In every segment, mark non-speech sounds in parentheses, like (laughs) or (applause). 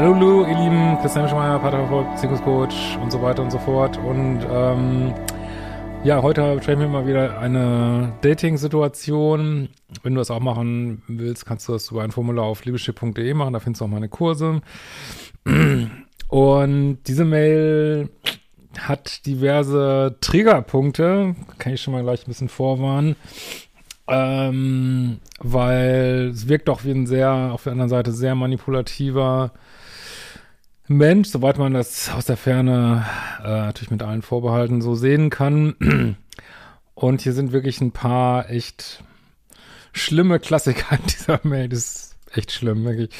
Hallo, ihr Lieben, Christian Schmeier, Patertherapeut, Beziehungscoach und so weiter und so fort. Und ähm, ja, heute sprechen wir mal wieder eine Dating-Situation. Wenn du das auch machen willst, kannst du das über ein Formular auf liebeschiff.de machen, da findest du auch meine Kurse. Und diese Mail hat diverse Triggerpunkte, kann ich schon mal gleich ein bisschen vorwarnen. Ähm, weil es wirkt auch wie ein sehr, auf der anderen Seite sehr manipulativer Mensch, soweit man das aus der Ferne äh, natürlich mit allen Vorbehalten so sehen kann. (clears throat) Und hier sind wirklich ein paar echt schlimme Klassiker in dieser Mail. Das ist echt schlimm, wirklich.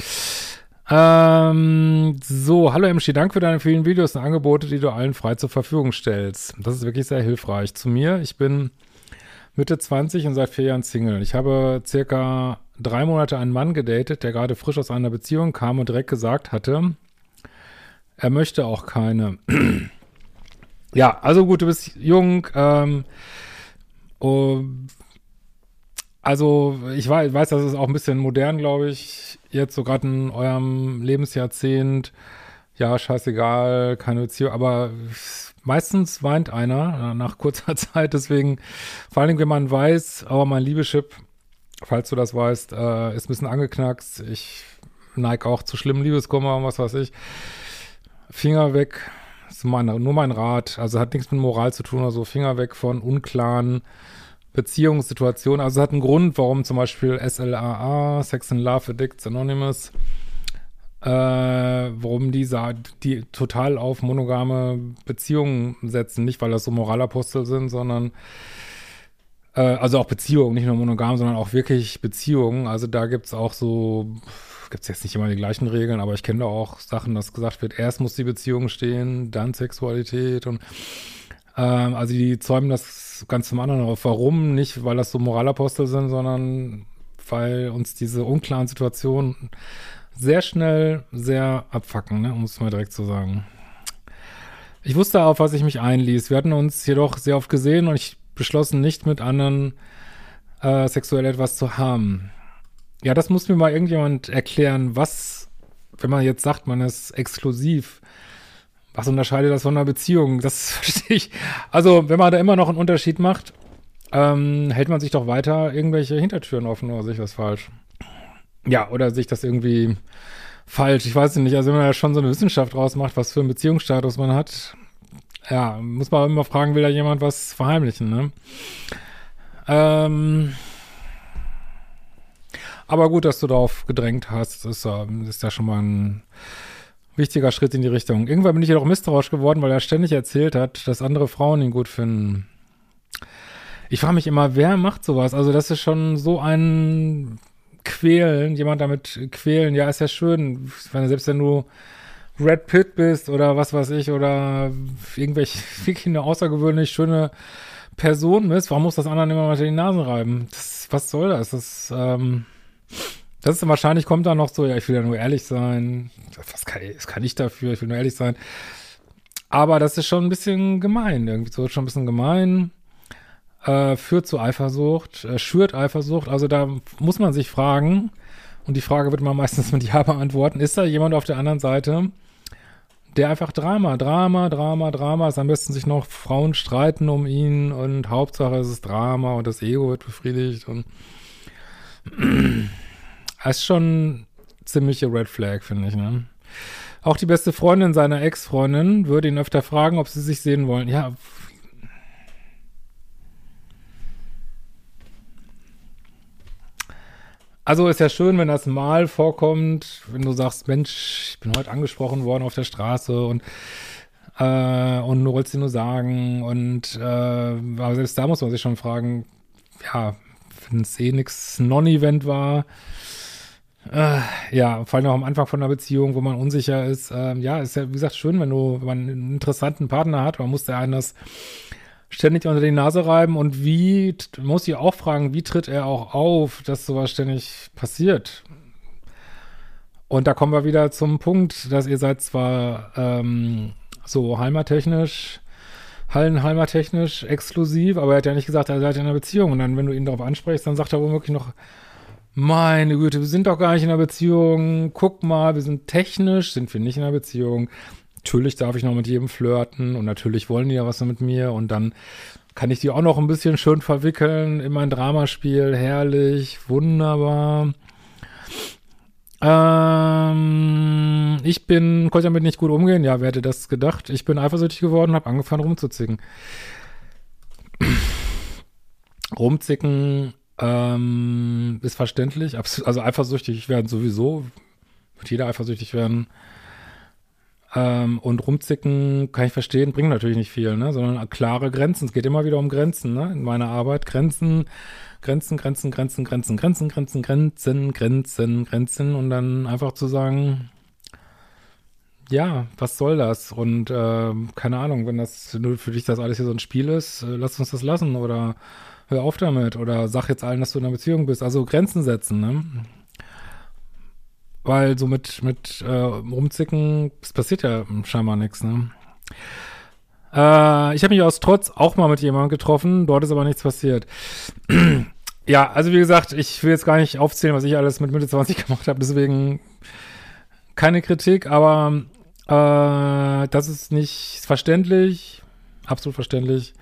Ähm, so, hallo MC, danke für deine vielen Videos und Angebote, die du allen frei zur Verfügung stellst. Das ist wirklich sehr hilfreich. Zu mir, ich bin Mitte 20 und seit vier Jahren Single. Ich habe circa drei Monate einen Mann gedatet, der gerade frisch aus einer Beziehung kam und direkt gesagt hatte, er möchte auch keine. ja, also gut, du bist jung. Ähm, oh, also ich weiß, weiß, das ist auch ein bisschen modern, glaube ich. Jetzt so gerade in eurem Lebensjahrzehnt. Ja, scheißegal, keine Beziehung. Aber meistens weint einer nach kurzer (laughs) Zeit. Deswegen, vor allem, wenn man weiß, aber mein Liebeschip, falls du das weißt, äh, ist ein bisschen angeknackst. Ich neige auch zu schlimmen Liebeskummer und was weiß ich. Finger weg, ist mein, nur mein Rat, also hat nichts mit Moral zu tun, also Finger weg von unklaren Beziehungssituationen. Also hat einen Grund, warum zum Beispiel SLAA, Sex and Love Addicts Anonymous, äh, warum die, die total auf monogame Beziehungen setzen. Nicht, weil das so Moralapostel sind, sondern äh, also auch Beziehungen, nicht nur monogam, sondern auch wirklich Beziehungen. Also da gibt's auch so gibt es jetzt nicht immer die gleichen Regeln, aber ich kenne da auch Sachen, dass gesagt wird, erst muss die Beziehung stehen, dann Sexualität und ähm, also die zäumen das ganz zum anderen auf. Warum? Nicht, weil das so Moralapostel sind, sondern weil uns diese unklaren Situationen sehr schnell sehr abfacken, ne? um es mal direkt zu sagen. Ich wusste, auf was ich mich einließ. Wir hatten uns jedoch sehr oft gesehen und ich beschlossen, nicht mit anderen äh, sexuell etwas zu haben. Ja, das muss mir mal irgendjemand erklären, was, wenn man jetzt sagt, man ist exklusiv, was unterscheidet das von einer Beziehung? Das (laughs) verstehe ich. Also, wenn man da immer noch einen Unterschied macht, ähm, hält man sich doch weiter irgendwelche Hintertüren offen oder sehe ich das falsch? Ja, oder sich das irgendwie falsch? Ich weiß nicht. Also, wenn man ja schon so eine Wissenschaft rausmacht, was für einen Beziehungsstatus man hat, ja, muss man immer fragen, will da jemand was verheimlichen, ne? Ähm, aber gut, dass du darauf gedrängt hast. Ist, ist ja schon mal ein wichtiger Schritt in die Richtung. Irgendwann bin ich jedoch misstrauisch geworden, weil er ständig erzählt hat, dass andere Frauen ihn gut finden. Ich frage mich immer, wer macht sowas? Also das ist schon so ein Quälen, jemand damit quälen. Ja, ist ja schön, wenn selbst wenn du Red Pitt bist oder was weiß ich oder irgendwelche (laughs) wirklich eine außergewöhnlich schöne Person bist, warum muss das anderen immer mal die Nasen reiben? Das, was soll das? Das, ähm, das ist wahrscheinlich kommt da noch so, ja, ich will ja nur ehrlich sein. Was kann, das kann ich dafür, ich will nur ehrlich sein. Aber das ist schon ein bisschen gemein, irgendwie so schon ein bisschen gemein. Äh, führt zu Eifersucht, äh, schürt Eifersucht. Also da muss man sich fragen, und die Frage wird man (laughs) meistens mit Ja beantworten, ist da jemand auf der anderen Seite, der einfach Drama, Drama, Drama, Drama ist. Am besten sich noch Frauen streiten um ihn und Hauptsache es ist Drama und das Ego wird befriedigt und (clears throat) das ist schon ziemliche Red Flag, finde ich, ne? Auch die beste Freundin seiner Ex-Freundin würde ihn öfter fragen, ob sie sich sehen wollen. Ja. Also ist ja schön, wenn das mal vorkommt, wenn du sagst, Mensch, ich bin heute angesprochen worden auf der Straße und äh, und du wolltest dir nur sagen und äh, aber selbst da muss man sich schon fragen, ja, wenn es eh nix Non-Event war, äh, ja, vor allem auch am Anfang von einer Beziehung, wo man unsicher ist, äh, ja, ist ja, wie gesagt, schön, wenn du wenn man einen interessanten Partner hat, man muss der einen das ständig unter die Nase reiben. Und wie, muss ich auch fragen, wie tritt er auch auf, dass sowas ständig passiert? Und da kommen wir wieder zum Punkt, dass ihr seid zwar ähm, so heimattechnisch, Hallenheimer-technisch exklusiv, aber er hat ja nicht gesagt, er seid in einer Beziehung. Und dann, wenn du ihn darauf ansprichst, dann sagt er womöglich noch, meine Güte, wir sind doch gar nicht in einer Beziehung. Guck mal, wir sind technisch, sind wir nicht in einer Beziehung. Natürlich darf ich noch mit jedem flirten und natürlich wollen die ja was mit mir und dann kann ich die auch noch ein bisschen schön verwickeln in mein Dramaspiel. Herrlich, wunderbar. Ähm, ich bin, konnte damit nicht gut umgehen. Ja, wer hätte das gedacht? Ich bin eifersüchtig geworden und habe angefangen rumzuzicken. (clears throat) Rumzicken ähm, ist verständlich. Also eifersüchtig werden sowieso. Wird jeder eifersüchtig werden. Ähm, und rumzicken kann ich verstehen, bringt natürlich nicht viel, ne? Sondern klare Grenzen. Es geht immer wieder um Grenzen, ne? In meiner Arbeit. Grenzen Grenzen, Grenzen, Grenzen, Grenzen, Grenzen, Grenzen, Grenzen, Grenzen, Grenzen und dann einfach zu sagen, ja, was soll das? Und äh, keine Ahnung, wenn das nur für dich das alles hier so ein Spiel ist, äh, lass uns das lassen oder hör auf damit oder sag jetzt allen, dass du in einer Beziehung bist. Also Grenzen setzen, ne? Weil so mit, mit äh, Rumzicken, es passiert ja scheinbar nichts, ne? Äh, ich habe mich aus Trotz auch mal mit jemandem getroffen, dort ist aber nichts passiert. (clears throat) ja, also wie gesagt, ich will jetzt gar nicht aufzählen, was ich alles mit Mitte 20 (laughs) gemacht habe, deswegen keine Kritik, aber äh, das ist nicht verständlich, absolut verständlich,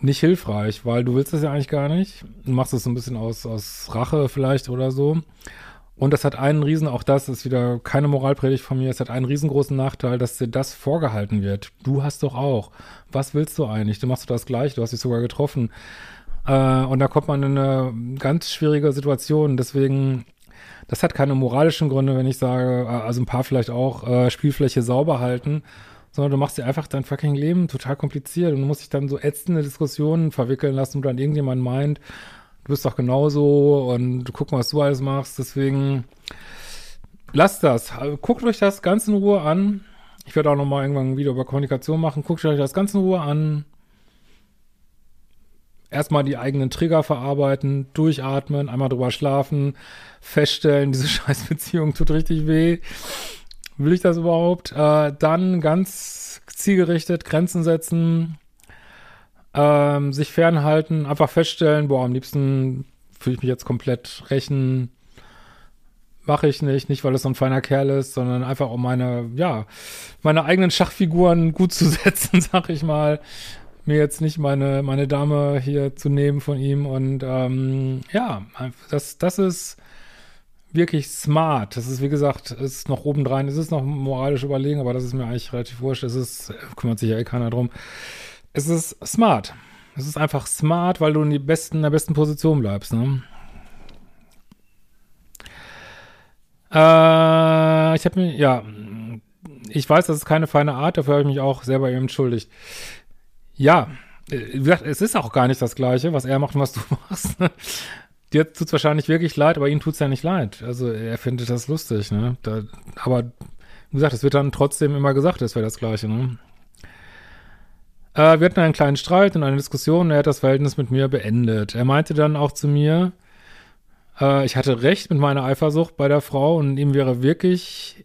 nicht hilfreich, weil du willst das ja eigentlich gar nicht. Du machst es so ein bisschen aus, aus Rache vielleicht oder so. Und das hat einen riesen, auch das ist wieder keine Moralpredigt von mir, es hat einen riesengroßen Nachteil, dass dir das vorgehalten wird. Du hast doch auch. Was willst du eigentlich? Du machst das gleich, du hast dich sogar getroffen. Äh, und da kommt man in eine ganz schwierige Situation. Deswegen, das hat keine moralischen Gründe, wenn ich sage, äh, also ein paar vielleicht auch, äh, Spielfläche sauber halten, sondern du machst dir einfach dein fucking Leben total kompliziert und du musst dich dann so ätzende Diskussionen verwickeln lassen, wo dann irgendjemand meint, du bist doch genauso und guck mal, was du alles machst. Deswegen lasst das. Guckt euch das ganz in Ruhe an. Ich werde auch noch mal irgendwann ein Video über Kommunikation machen. Guckt euch das ganz in Ruhe an. Erstmal die eigenen Trigger verarbeiten, durchatmen, einmal drüber schlafen, feststellen, diese (laughs) Scheißbeziehung tut richtig weh. Will ich das überhaupt? Äh, dann ganz zielgerichtet Grenzen setzen, ähm, sich fernhalten, einfach feststellen, boah, am liebsten fühle ich mich jetzt komplett rächen. Mache ich nicht, nicht weil es so ein feiner Kerl ist, sondern einfach um meine, ja, meine eigenen Schachfiguren gut zu (laughs) setzen, sag ich mal. Mir jetzt nicht meine, meine Dame hier zu nehmen von ihm und ähm, ja, das, das ist wirklich smart. Das ist, wie gesagt, ist noch obendrein, es ist noch moralisch überlegen, aber das ist mir eigentlich relativ wurscht. Es ist, kümmert sich ja eh keiner drum es ist smart. Es ist einfach smart, weil du in, die besten, in der besten Position bleibst. Ne? Äh, ich habe mir, ja, ich weiß, das ist keine feine Art, dafür habe ich mich auch selber eben entschuldigt. Ja, wie gesagt, es ist auch gar nicht das Gleiche, was er macht und was du (laughs) machst. Dir tut es wahrscheinlich wirklich leid, aber ihm tut es ja nicht leid. Also er findet das lustig, ne? Da, aber wie gesagt, es wird dann trotzdem immer gesagt, es wäre das Gleiche, ne? Äh, wir hatten einen kleinen Streit und eine Diskussion und er hat das Verhältnis mit mir beendet. Er meinte dann auch zu mir, äh, ich hatte recht mit meiner Eifersucht bei der Frau und ihm wäre wirklich,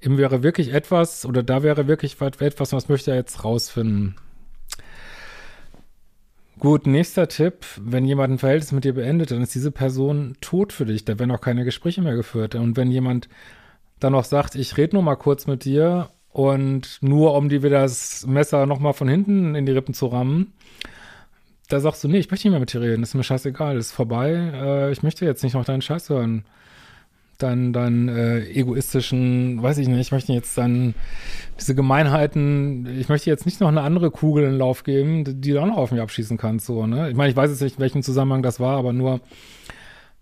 ihm wäre wirklich etwas oder da wäre wirklich etwas, was möchte er jetzt rausfinden. Gut, nächster Tipp. Wenn jemand ein Verhältnis mit dir beendet, dann ist diese Person tot für dich. Da werden auch keine Gespräche mehr geführt. Und wenn jemand dann noch sagt, ich rede nur mal kurz mit dir und nur um dir wieder das Messer nochmal von hinten in die Rippen zu rammen, da sagst du, nee, ich möchte nicht mehr mit dir reden, ist mir scheißegal, ist vorbei, äh, ich möchte jetzt nicht noch deinen Scheiß hören. Deinen, deinen äh, egoistischen, weiß ich nicht, ich möchte jetzt dann diese Gemeinheiten, ich möchte jetzt nicht noch eine andere Kugel in den Lauf geben, die, die du auch noch auf mich abschießen kannst, so, ne? Ich meine, ich weiß jetzt nicht, in welchem Zusammenhang das war, aber nur,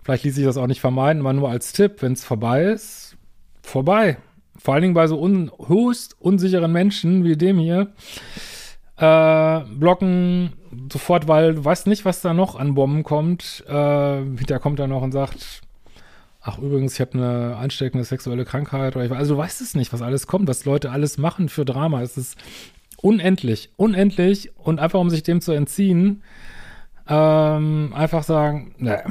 Vielleicht ließ sich das auch nicht vermeiden, aber nur als Tipp, wenn es vorbei ist, vorbei. Vor allen Dingen bei so un höchst unsicheren Menschen wie dem hier. Äh, blocken sofort, weil du weißt nicht, was da noch an Bomben kommt. Äh, der kommt dann noch und sagt, ach übrigens, ich habe eine ansteckende sexuelle Krankheit. Also du weißt es nicht, was alles kommt, was Leute alles machen für Drama. Es ist unendlich, unendlich. Und einfach, um sich dem zu entziehen, ähm, einfach sagen, ne,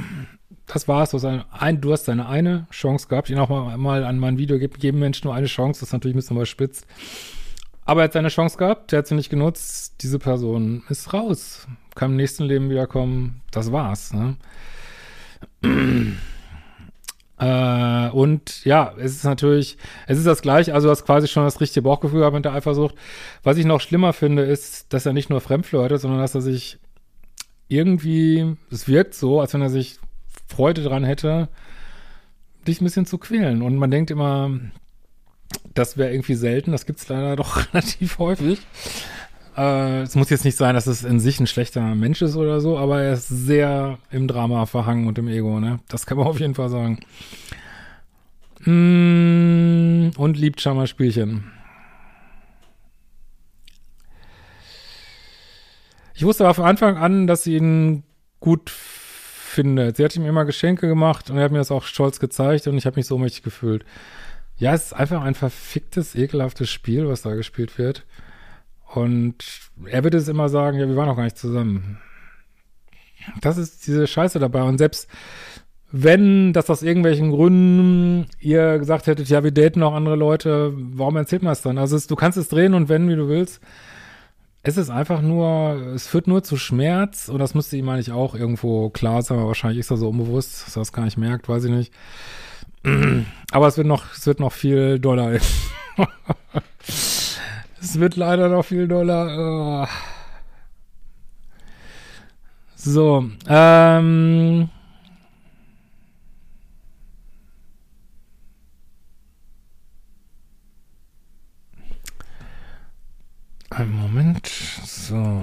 das war's. Du hast, ein, du hast deine eine Chance gehabt. Ich noch mal, mal an mein Video, gebe jedem Menschen nur eine Chance. Das ist natürlich ein bisschen überspitzt. Aber er hat seine Chance gehabt, der hat sie nicht genutzt. Diese Person ist raus. Kann im nächsten Leben wiederkommen. Das war's. Ne? (clears throat) äh, und ja, es ist natürlich, es ist das gleiche, also du hast quasi schon das richtige Bauchgefühl gehabt mit der Eifersucht. Was ich noch schlimmer finde, ist, dass er nicht nur fremdflirtet, sondern dass er sich irgendwie, es wirkt so, als wenn er sich Freude dran hätte, dich ein bisschen zu quälen. Und man denkt immer, das wäre irgendwie selten, das gibt es leider doch (laughs) relativ häufig. Äh, es muss jetzt nicht sein, dass es in sich ein schlechter Mensch ist oder so, aber er ist sehr im Drama verhangen und im Ego, ne? Das kann man (laughs) auf jeden Fall sagen. Mm, und liebt scheinbar Spielchen. Ich wusste aber von Anfang an, dass sie ihn gut findet. Sie hat ihm immer Geschenke gemacht und er hat mir das auch stolz gezeigt und ich habe mich so mächtig gefühlt. Ja, es ist einfach ein verficktes, ekelhaftes Spiel, was da gespielt wird. Und er wird es immer sagen, ja, wir waren noch gar nicht zusammen. Das ist diese Scheiße dabei. Und selbst wenn das aus irgendwelchen Gründen ihr gesagt hättet, ja, wir daten auch andere Leute, warum erzählt man es dann? Also es, du kannst es drehen und wenden, wie du willst. Es ist einfach nur, es führt nur zu Schmerz und das müsste ihm eigentlich auch irgendwo klar sein, aber wahrscheinlich ist er so unbewusst, dass er es gar nicht merkt, weiß ich nicht. (clears throat) Aber es wird noch, es wird noch viel doller. (laughs) es wird leider noch viel doller. Oh. So, ähm. Ein Moment. So.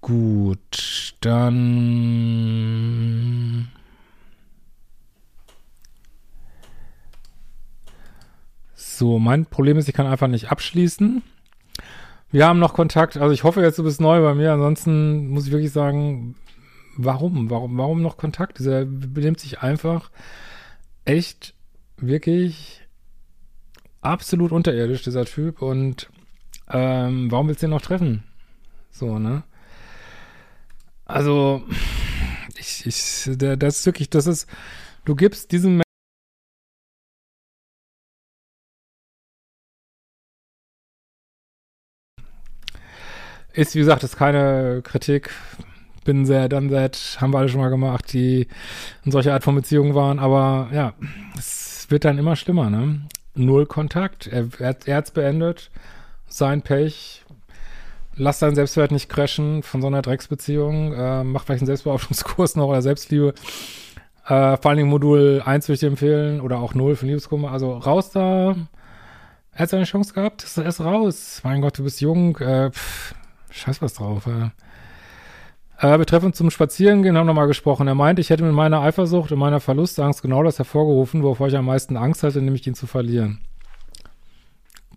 Gut, dann. So, mein Problem ist, ich kann einfach nicht abschließen. Wir haben noch Kontakt, also ich hoffe jetzt, du bist neu bei mir, ansonsten muss ich wirklich sagen, warum? Warum, warum noch Kontakt? Dieser benimmt sich einfach echt wirklich absolut unterirdisch, dieser Typ. Und ähm, warum willst du ihn noch treffen? So, ne? Also, ich, ich, das ist wirklich, das ist, du gibst diesem ist, wie gesagt, ist keine Kritik. Bin sehr dann seit, haben wir alle schon mal gemacht, die in solcher Art von Beziehungen waren. Aber ja, es wird dann immer schlimmer, ne? Null Kontakt. Er, er, er hat es beendet. Sein Pech. Lass deinen Selbstwert nicht crashen von so einer Drecksbeziehung. Äh, mach vielleicht einen Selbstbehauptungskurs (laughs) noch oder Selbstliebe. Äh, vor allen Dingen Modul 1 würde ich dir empfehlen oder auch 0 für Liebeskummer. Also raus da. Er hat seine Chance gehabt. Er ist raus. Mein Gott, du bist jung. Äh, pff, scheiß was drauf. Äh. Äh, wir treffen uns zum Spazierengehen, haben nochmal gesprochen. Er meint, ich hätte mit meiner Eifersucht und meiner Verlustangst genau das hervorgerufen, wovor ich am meisten Angst hatte, nämlich ihn zu verlieren.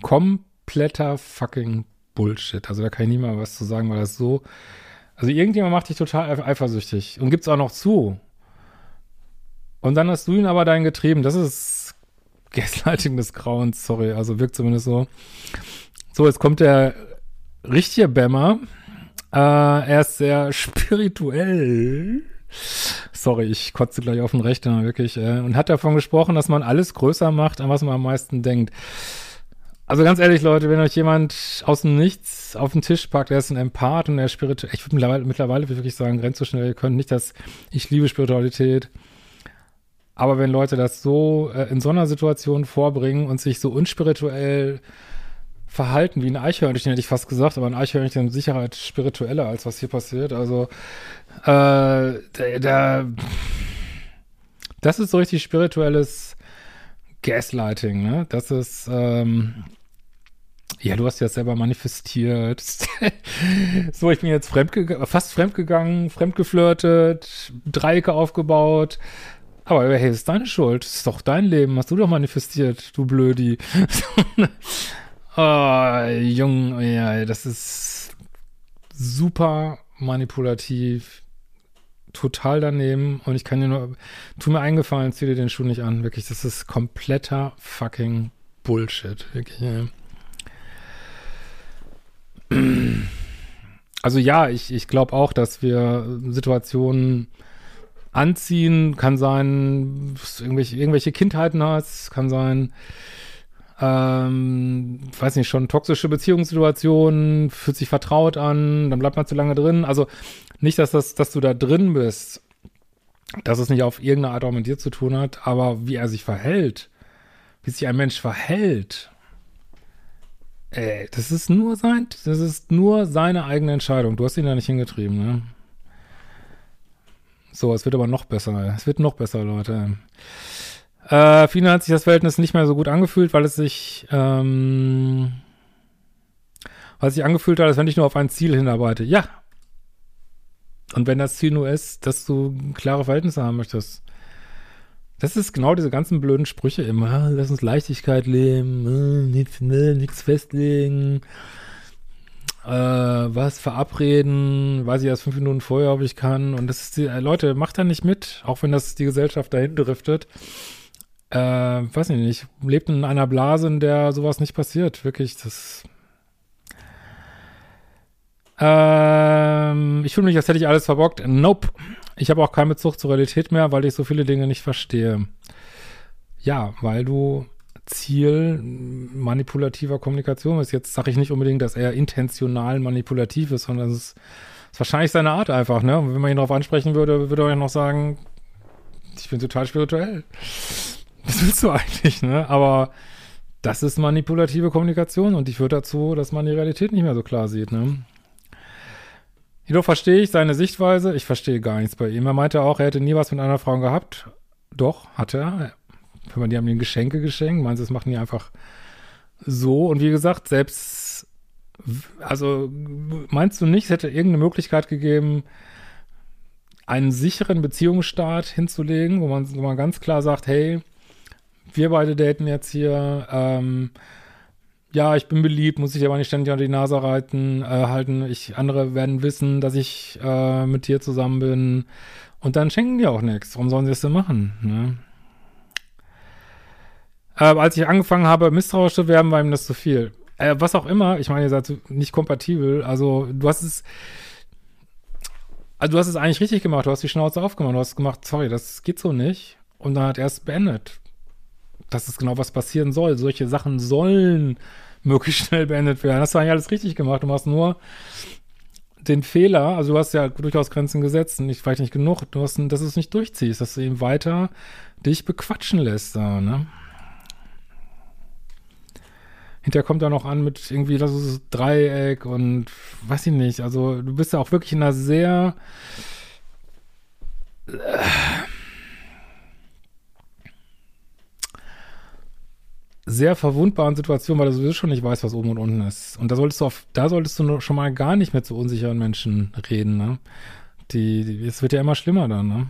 Kompletter fucking Bullshit. Also da kann ich nie mal was zu sagen, weil das so. Also irgendjemand macht dich total eifersüchtig und gibt's auch noch zu. Und dann hast du ihn aber dein getrieben. Das ist Gaslighting des Grauens, sorry. Also wirkt zumindest so. So, jetzt kommt der richtige Bämmer. Äh, er ist sehr (laughs) spirituell. Sorry, ich kotze gleich auf den Rechner, wirklich. Äh, und hat davon gesprochen, dass man alles größer macht, an was man am meisten denkt. Also ganz ehrlich, Leute, wenn euch jemand aus dem Nichts auf den Tisch packt, der ist ein Empath und der spirituell, ich würde mittlerweile, mittlerweile wirklich sagen, grenzt so schnell, ihr könnt nicht, dass ich liebe Spiritualität. Aber wenn Leute das so äh, in so einer Situation vorbringen und sich so unspirituell verhalten wie ein Eichhörnchen, hätte ich fast gesagt, aber ein Eichhörnchen mit Sicherheit spiritueller, als was hier passiert. Also, äh, der, der das ist so richtig spirituelles Gaslighting, ne? Das ist, ähm, Ja, du hast ja selber manifestiert. (laughs) so, ich bin jetzt fremdge fast fremdgegangen, fremdgeflirtet, Dreiecke aufgebaut. Aber hey, ist deine Schuld. Ist doch dein Leben. Hast du doch manifestiert, du Blödi. (laughs) oh, Jung, ja, das ist super manipulativ. Total daneben. Und ich kann dir nur, tu mir eingefallen, zieh dir den Schuh nicht an. Wirklich, das ist kompletter fucking Bullshit. Wirklich. Also ja, ich, ich glaube auch, dass wir Situationen anziehen, kann sein, irgendwelche, irgendwelche Kindheiten hast, kann sein, ähm, weiß nicht, schon toxische Beziehungssituationen, fühlt sich vertraut an, dann bleibt man zu lange drin. Also nicht, dass das, dass du da drin bist, dass es nicht auf irgendeine Art auch mit dir zu tun hat, aber wie er sich verhält, wie sich ein Mensch verhält, Ey, das ist nur sein, das ist nur seine eigene Entscheidung. Du hast ihn da nicht hingetrieben, ne? So, es wird aber noch besser. Es wird noch besser, Leute. Äh, vielen hat sich das Verhältnis nicht mehr so gut angefühlt, weil es sich, ähm, weil es sich angefühlt hat, als wenn ich nur auf ein Ziel hinarbeite. Ja. Und wenn das Ziel nur ist, dass du klare Verhältnisse haben möchtest. Das ist genau diese ganzen blöden Sprüche immer. Lass uns Leichtigkeit leben, äh, nichts ne, nix festlegen. Äh, was verabreden, weiß ich erst fünf Minuten vorher, ob ich kann. Und das ist die, äh, Leute, macht da nicht mit, auch wenn das die Gesellschaft dahin driftet. Äh, weiß ich nicht, in einer Blase, in der sowas nicht passiert. Wirklich, das. Ähm, ich fühle mich, als hätte ich alles verbockt. Nope. Ich habe auch keinen Bezug zur Realität mehr, weil ich so viele Dinge nicht verstehe. Ja, weil du Ziel manipulativer Kommunikation ist. Jetzt sage ich nicht unbedingt, dass er intentional manipulativ ist, sondern es ist, ist wahrscheinlich seine Art einfach, ne? Und wenn man ihn darauf ansprechen würde, würde er noch sagen, ich bin total spirituell. Was willst du eigentlich, ne? Aber das ist manipulative Kommunikation und ich würde dazu, dass man die Realität nicht mehr so klar sieht, ne? Jedoch verstehe ich seine Sichtweise. Ich verstehe gar nichts bei ihm. Er meinte auch, er hätte nie was mit einer Frau gehabt. Doch, hatte er. Wenn man die haben ihm Geschenke geschenkt. Meinst du, das machen die einfach so? Und wie gesagt, selbst, also meinst du nicht, es hätte irgendeine Möglichkeit gegeben, einen sicheren Beziehungsstart hinzulegen, wo man, wo man ganz klar sagt, hey, wir beide daten jetzt hier, ähm, ja, ich bin beliebt, muss ich aber nicht ständig unter die Nase reiten, äh, halten. Ich, andere werden wissen, dass ich äh, mit dir zusammen bin. Und dann schenken die auch nichts. Warum sollen sie es denn machen? Ne? Äh, als ich angefangen habe, misstrauisch zu werden, war ihm das zu viel. Äh, was auch immer, ich meine, ihr seid nicht kompatibel. Also, du hast es. Also, du hast es eigentlich richtig gemacht. Du hast die Schnauze aufgemacht. Du hast gemacht, sorry, das geht so nicht. Und dann hat er es beendet das ist genau was passieren soll. Solche Sachen sollen (laughs) möglichst schnell beendet werden. Hast du eigentlich alles richtig gemacht. Du machst nur den Fehler, also du hast ja durchaus Grenzen gesetzt nicht, vielleicht nicht genug, du hast, dass du es nicht durchziehst, dass du eben weiter dich bequatschen lässt, da, ne? Hinterher kommt er noch an mit irgendwie, das ist Dreieck und weiß ich nicht, also du bist ja auch wirklich in einer sehr äh, sehr verwundbaren Situation, weil du sowieso schon nicht weißt, was oben und unten ist. Und da solltest du auf, da solltest du schon mal gar nicht mit so unsicheren Menschen reden, ne? Die, die es wird ja immer schlimmer dann, ne?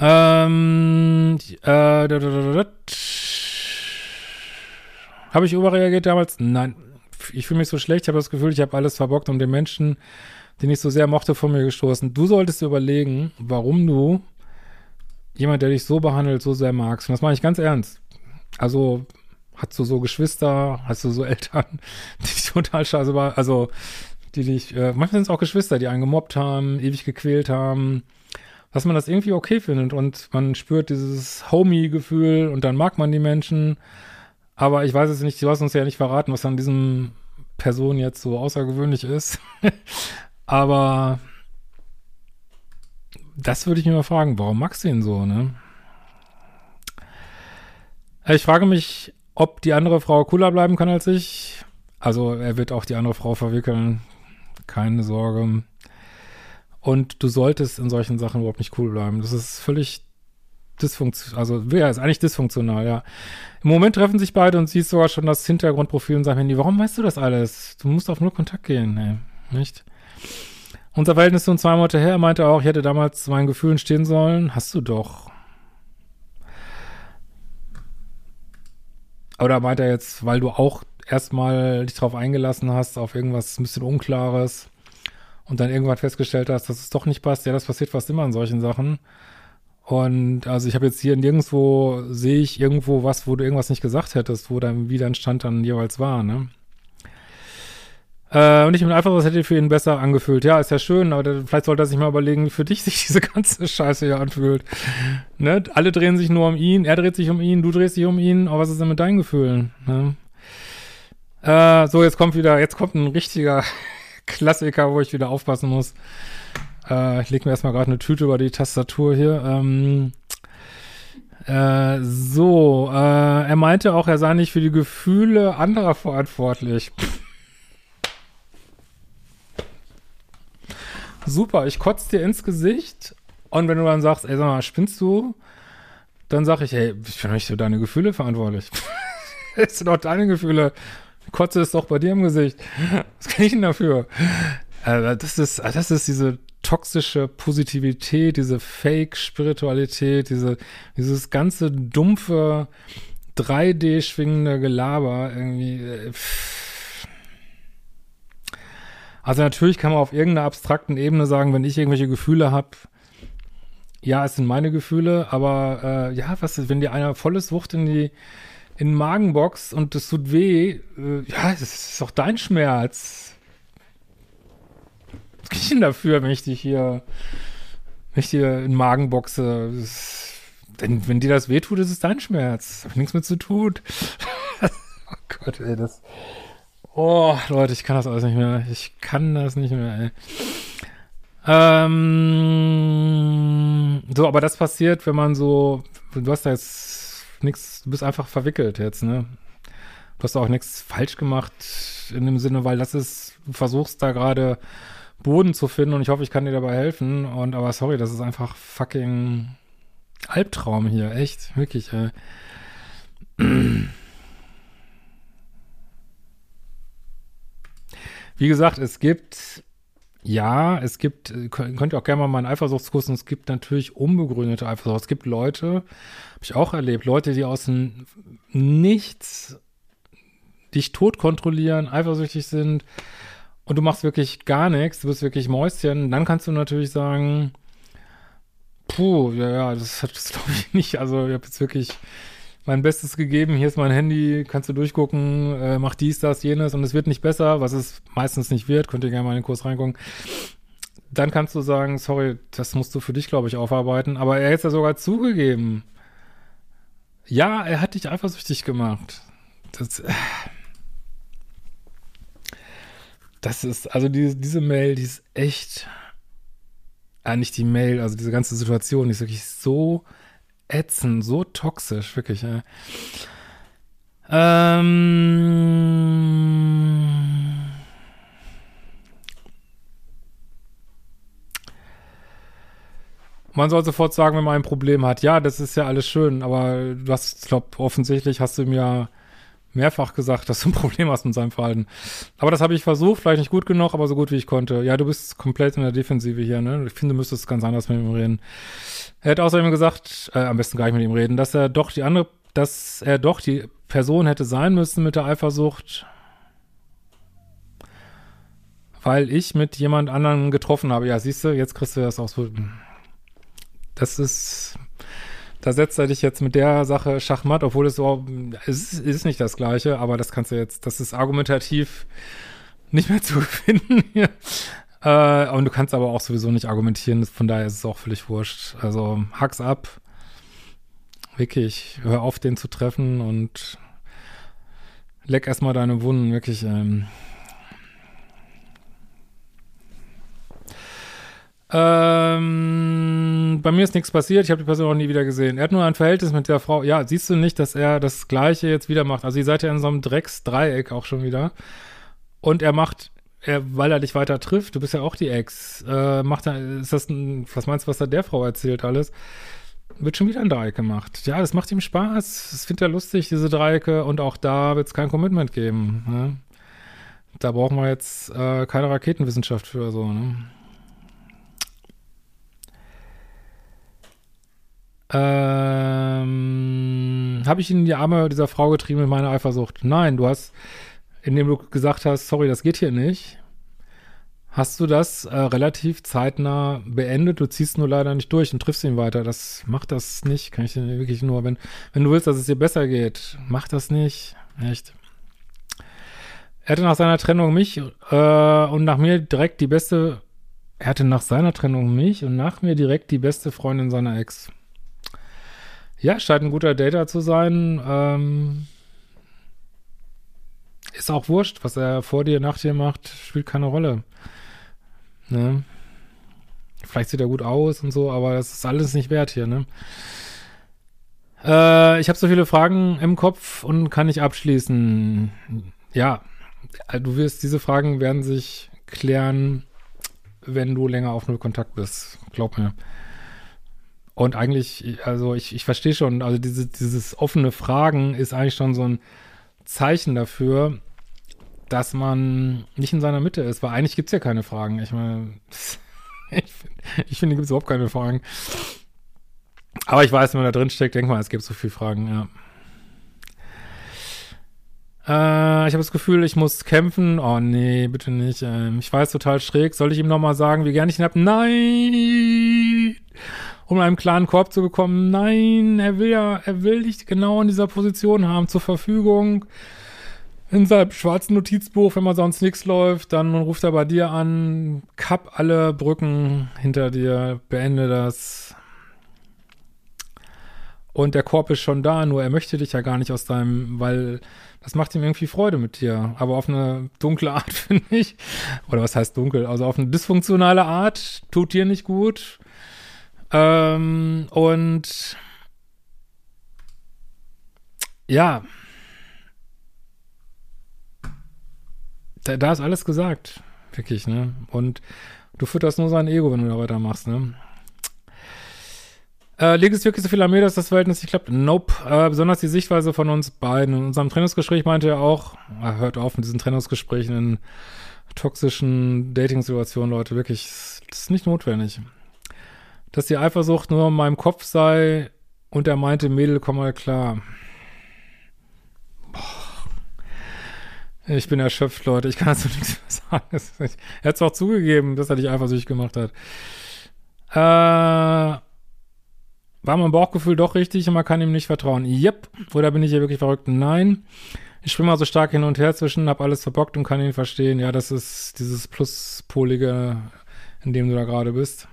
Ähm, äh, habe ich überreagiert damals? Nein. Ich fühle mich so schlecht, ich habe das Gefühl, ich habe alles verbockt und den Menschen, den ich so sehr mochte, von mir gestoßen. Du solltest dir überlegen, warum du jemand, der dich so behandelt, so sehr magst. Und das mache ich ganz ernst. Also, hast du so Geschwister, hast du so Eltern, (laughs) die dich total scheiße war, also, die dich, äh, manchmal sind es auch Geschwister, die einen gemobbt haben, ewig gequält haben, dass man das irgendwie okay findet und man spürt dieses Homie-Gefühl und dann mag man die Menschen. Aber ich weiß jetzt nicht, du hast uns ja nicht verraten, was an diesem Person jetzt so außergewöhnlich ist. (laughs) Aber das würde ich mir mal fragen, warum magst du ihn so, ne? Äh, ich frage mich, ob die andere Frau cooler bleiben kann als ich. Also er wird auch die andere Frau verwickeln. Keine Sorge. Und du solltest in solchen Sachen überhaupt nicht cool bleiben. Das ist völlig, dysfunktional, also ja, ist eigentlich dysfunktional, ja. Im Moment treffen sich beide und siehst sogar schon das Hintergrundprofil und sagen, Handy, warum weißt du das alles? Du musst auf nur Kontakt gehen, ey. Nicht? Unser Verhältnis zu uns zwei Monate her meinte auch, ich hätte damals zu meinen Gefühlen stehen sollen. Hast du doch. Oder meint er jetzt, weil du auch erstmal dich drauf eingelassen hast, auf irgendwas ein bisschen Unklares und dann irgendwann festgestellt hast, dass es doch nicht passt. Ja, das passiert fast immer in solchen Sachen. Und also ich habe jetzt hier nirgendwo, sehe ich irgendwo was, wo du irgendwas nicht gesagt hättest, wo dein Stand dann jeweils war, ne? Äh, und ich bin einfach, was hätte für ihn besser angefühlt. Ja, ist ja schön, aber der, vielleicht sollte er sich mal überlegen, wie für dich (laughs) sich diese ganze Scheiße hier anfühlt. Ne? Alle drehen sich nur um ihn, er dreht sich um ihn, du drehst dich um ihn, aber was ist denn mit deinen Gefühlen? Ne? Äh, so, jetzt kommt wieder, jetzt kommt ein richtiger (laughs) Klassiker, wo ich wieder aufpassen muss. Äh, ich lege mir erstmal gerade eine Tüte über die Tastatur hier. Ähm, äh, so, äh, er meinte auch, er sei nicht für die Gefühle anderer verantwortlich. Super, ich kotze dir ins Gesicht und wenn du dann sagst, ey, sag mal, spinnst du? Dann sag ich, hey, ich bin nicht für deine Gefühle verantwortlich. (laughs) das sind doch deine Gefühle. Kotze ist doch bei dir im Gesicht. Was kann ich denn dafür? Äh, das ist, das ist diese toxische Positivität, diese Fake-Spiritualität, diese, dieses ganze dumpfe 3D-schwingende Gelaber irgendwie. Äh, also natürlich kann man auf irgendeiner abstrakten Ebene sagen, wenn ich irgendwelche Gefühle habe, ja, es sind meine Gefühle, aber äh, ja, was ist, wenn dir einer volles Wucht in die in den Magen boxt und das tut weh, äh, ja, das ist doch dein Schmerz. Was kann ich denn dafür, wenn ich dich hier, wenn ich dir in den Magen boxe? Das, denn wenn dir das weh tut, ist es dein Schmerz. Hab nichts mit zu tun. (laughs) oh Gott, ey, das. Oh, Leute, ich kann das alles nicht mehr. Ich kann das nicht mehr, ey. Ähm, so, aber das passiert, wenn man so, du hast da jetzt nichts, du bist einfach verwickelt jetzt, ne? Du hast auch nichts falsch gemacht in dem Sinne, weil das ist, du versuchst da gerade Boden zu finden und ich hoffe, ich kann dir dabei helfen. Und aber sorry, das ist einfach fucking Albtraum hier, echt, wirklich, ey. (clears throat) Wie gesagt, es gibt, ja, es gibt, könnt ihr auch gerne mal meinen Eifersuchtskurs, und es gibt natürlich unbegründete Eifersucht. Es gibt Leute, habe ich auch erlebt, Leute, die aus dem Nichts dich tot kontrollieren, eifersüchtig sind und du machst wirklich gar nichts, du bist wirklich Mäuschen, dann kannst du natürlich sagen, puh, ja, ja, das hat das glaube ich nicht. Also ich habe jetzt wirklich mein Bestes gegeben, hier ist mein Handy, kannst du durchgucken, äh, mach dies, das, jenes und es wird nicht besser, was es meistens nicht wird, könnt ihr gerne mal in den Kurs reingucken. Dann kannst du sagen, sorry, das musst du für dich, glaube ich, aufarbeiten. Aber er hat ja sogar zugegeben. Ja, er hat dich eifersüchtig gemacht. Das, äh, das ist, also die, diese Mail, die ist echt, äh, die Mail, also diese ganze Situation, die ist wirklich so ätzend, so toxisch, wirklich. Ja. Ähm. Man soll sofort sagen, wenn man ein Problem hat. Ja, das ist ja alles schön, aber du hast, ich glaube, offensichtlich hast du mir mehrfach gesagt, (laughs) dass du ein Problem hast mit seinem Verhalten. Aber das habe ich versucht, vielleicht nicht gut genug, aber so gut wie ich konnte. Ja, du bist komplett in der Defensive hier, ne? Ich finde, du müsstest ganz anders mit ihm reden. Er hat außerdem gesagt, äh, am besten gar nicht mit ihm reden, dass er doch die andere, dass er doch die Person hätte sein müssen mit der Eifersucht, weil ich mit jemand anderen getroffen habe. Ja, siehst du, jetzt kriegst du das auch so. Das ist, da setzt er dich jetzt mit der Sache Schachmatt, obwohl es so, es ist, nicht das Gleiche, aber das kannst du jetzt, das ist argumentativ nicht mehr zu (laughs) finden. Äh, und du kannst aber auch sowieso nicht argumentieren, von daher ist es auch völlig wurscht. Also hack's ab. Wirklich, hör auf, den zu treffen und leck erstmal deine Wunden, wirklich. Ähm. Ähm, bei mir ist nichts passiert, ich habe die Person auch nie wieder gesehen. Er hat nur ein Verhältnis mit der Frau. Ja, siehst du nicht, dass er das Gleiche jetzt wieder macht? Also ihr seid ja in so einem Drecksdreieck auch schon wieder. Und er macht er, weil er dich weiter trifft, du bist ja auch die Ex, äh, macht er, ist das ein, was meinst du, was da der Frau erzählt alles? wird schon wieder ein Dreieck gemacht. Ja, das macht ihm Spaß. Das findet er lustig, diese Dreiecke. Und auch da wird es kein Commitment geben. Ne? Da brauchen wir jetzt äh, keine Raketenwissenschaft für so. Ne? Ähm, Habe ich in die Arme dieser Frau getrieben mit meiner Eifersucht? Nein, du hast, indem du gesagt hast, sorry, das geht hier nicht, hast du das äh, relativ zeitnah beendet. Du ziehst nur leider nicht durch und triffst ihn weiter. Das macht das nicht. Kann ich dir wirklich nur, wenn, wenn du willst, dass es dir besser geht, mach das nicht. Echt. Er hatte nach seiner Trennung mich äh, und nach mir direkt die beste. Er hatte nach seiner Trennung mich und nach mir direkt die beste Freundin seiner Ex. Ja, scheint ein guter Data zu sein. Ähm, ist auch wurscht, was er vor dir, nach dir macht, spielt keine Rolle. Ne? Vielleicht sieht er gut aus und so, aber das ist alles nicht wert hier, ne? Äh, ich habe so viele Fragen im Kopf und kann nicht abschließen. Ja, du wirst, diese Fragen werden sich klären, wenn du länger auf Null Kontakt bist. Glaub mir. Und eigentlich, also ich, ich verstehe schon, also diese, dieses offene Fragen ist eigentlich schon so ein Zeichen dafür, dass man nicht in seiner Mitte ist, weil eigentlich gibt es ja keine Fragen. Ich meine, (laughs) ich, finde, gibt es überhaupt keine Fragen. Aber ich weiß, wenn man da drin steckt, denkt man, es gibt so viele Fragen, ja. Äh, ich habe das Gefühl, ich muss kämpfen. Oh nee, bitte nicht. Ähm, ich weiß total schräg. Soll ich ihm nochmal sagen, wie gern ich ihn hab? Nein! Um in einem klaren Korb zu bekommen. Nein, er will ja, er will dich genau in dieser Position haben, zur Verfügung. In seinem schwarzen Notizbuch, wenn mal sonst nichts läuft, dann ruft er bei dir an, kapp alle Brücken hinter dir, beende das. Und der Korb ist schon da, nur er möchte dich ja gar nicht aus deinem, weil das macht ihm irgendwie Freude mit dir. Aber auf eine dunkle Art, (laughs) finde ich. Oder was heißt dunkel? Also auf eine dysfunktionale Art, tut dir nicht gut. Ähm, und ja, da, da ist alles gesagt. Wirklich, ne? Und du fütterst nur sein Ego, wenn du da weitermachst, ne? Äh, liegt es wirklich so viel an mir, dass das Verhältnis nicht klappt? Nope. Äh, besonders die Sichtweise von uns beiden. In unserem Trennungsgespräch meinte er auch, äh, hört auf mit diesen Trennungsgesprächen in toxischen Dating-Situationen, Leute. Wirklich, das ist nicht notwendig dass die Eifersucht nur in meinem Kopf sei und er meinte, Mädel, komm mal klar. Boah. Ich bin erschöpft, Leute. Ich kann dazu nichts mehr sagen. Er hat es auch zugegeben, dass er dich eifersüchtig gemacht hat. Äh, war mein Bauchgefühl doch richtig und man kann ihm nicht vertrauen? Yep. Oder bin ich hier wirklich verrückt? Nein. Ich springe mal so stark hin und her zwischen, hab alles verbockt und kann ihn verstehen. Ja, das ist dieses Pluspolige, in dem du da gerade bist.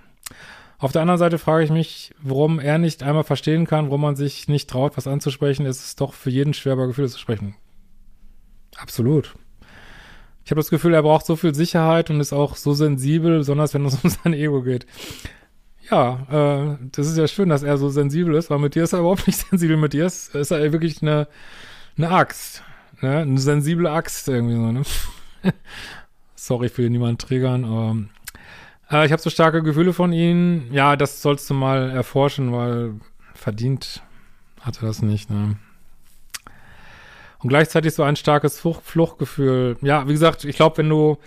Auf der anderen Seite frage ich mich, warum er nicht einmal verstehen kann, warum man sich nicht traut, was anzusprechen. Es ist doch für jeden schwer, über Gefühle zu sprechen. Absolut. Ich habe das Gefühl, er braucht so viel Sicherheit und ist auch so sensibel, besonders wenn es (laughs) um sein Ego geht. Ja, äh, das ist ja schön, dass er so sensibel ist, weil mit dir ist er überhaupt (laughs) nicht sensibel. Mit dir ist, ist er wirklich eine, eine Axt. Ne? Eine sensible Axt irgendwie so, ne? (laughs) Sorry für niemanden triggern, aber äh, ich habe so starke Gefühle von ihm. Ja, das sollst du mal erforschen, weil verdient hatte das nicht, ne? Und gleichzeitig so ein starkes Fluch Fluchtgefühl. Ja, wie gesagt, ich glaube, wenn du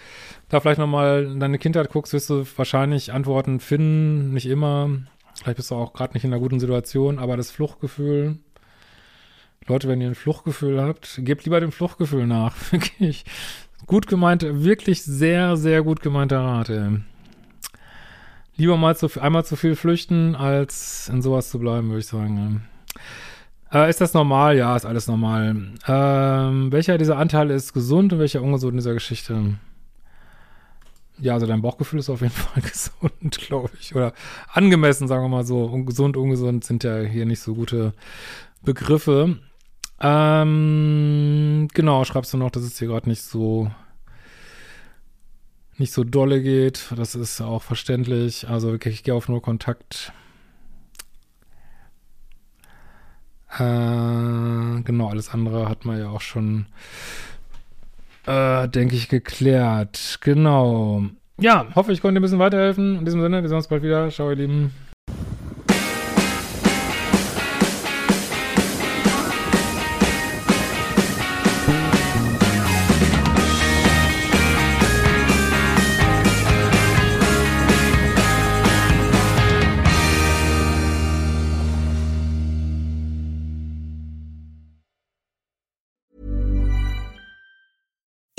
da vielleicht nochmal in deine Kindheit guckst, wirst du wahrscheinlich Antworten finden. Nicht immer. Vielleicht bist du auch gerade nicht in einer guten Situation, aber das Fluchtgefühl. Leute, wenn ihr ein Fluchtgefühl habt, gebt lieber dem Fluchtgefühl nach. (laughs) Wirklich. Gut gemeint, wirklich sehr, sehr gut gemeinter Rat, ey lieber mal zu, einmal zu viel flüchten, als in sowas zu bleiben, würde ich sagen. Äh, ist das normal? Ja, ist alles normal. Ähm, welcher dieser Anteile ist gesund und welcher ungesund in dieser Geschichte? Ja, also dein Bauchgefühl ist auf jeden (laughs) Fall gesund, glaube ich. Oder angemessen, sagen wir mal so. Und gesund, ungesund sind ja hier nicht so gute Begriffe. Ähm, genau, schreibst du noch, dass es hier gerade nicht so nicht so dolle geht. Das ist auch verständlich. Also ich gehe auf nur Kontakt. Äh, genau, alles andere hat man ja auch schon, äh, denke ich, geklärt. Genau. Ja, hoffe, ich konnte ein bisschen weiterhelfen. In diesem Sinne, wir sehen uns bald wieder. Ciao, ihr Lieben.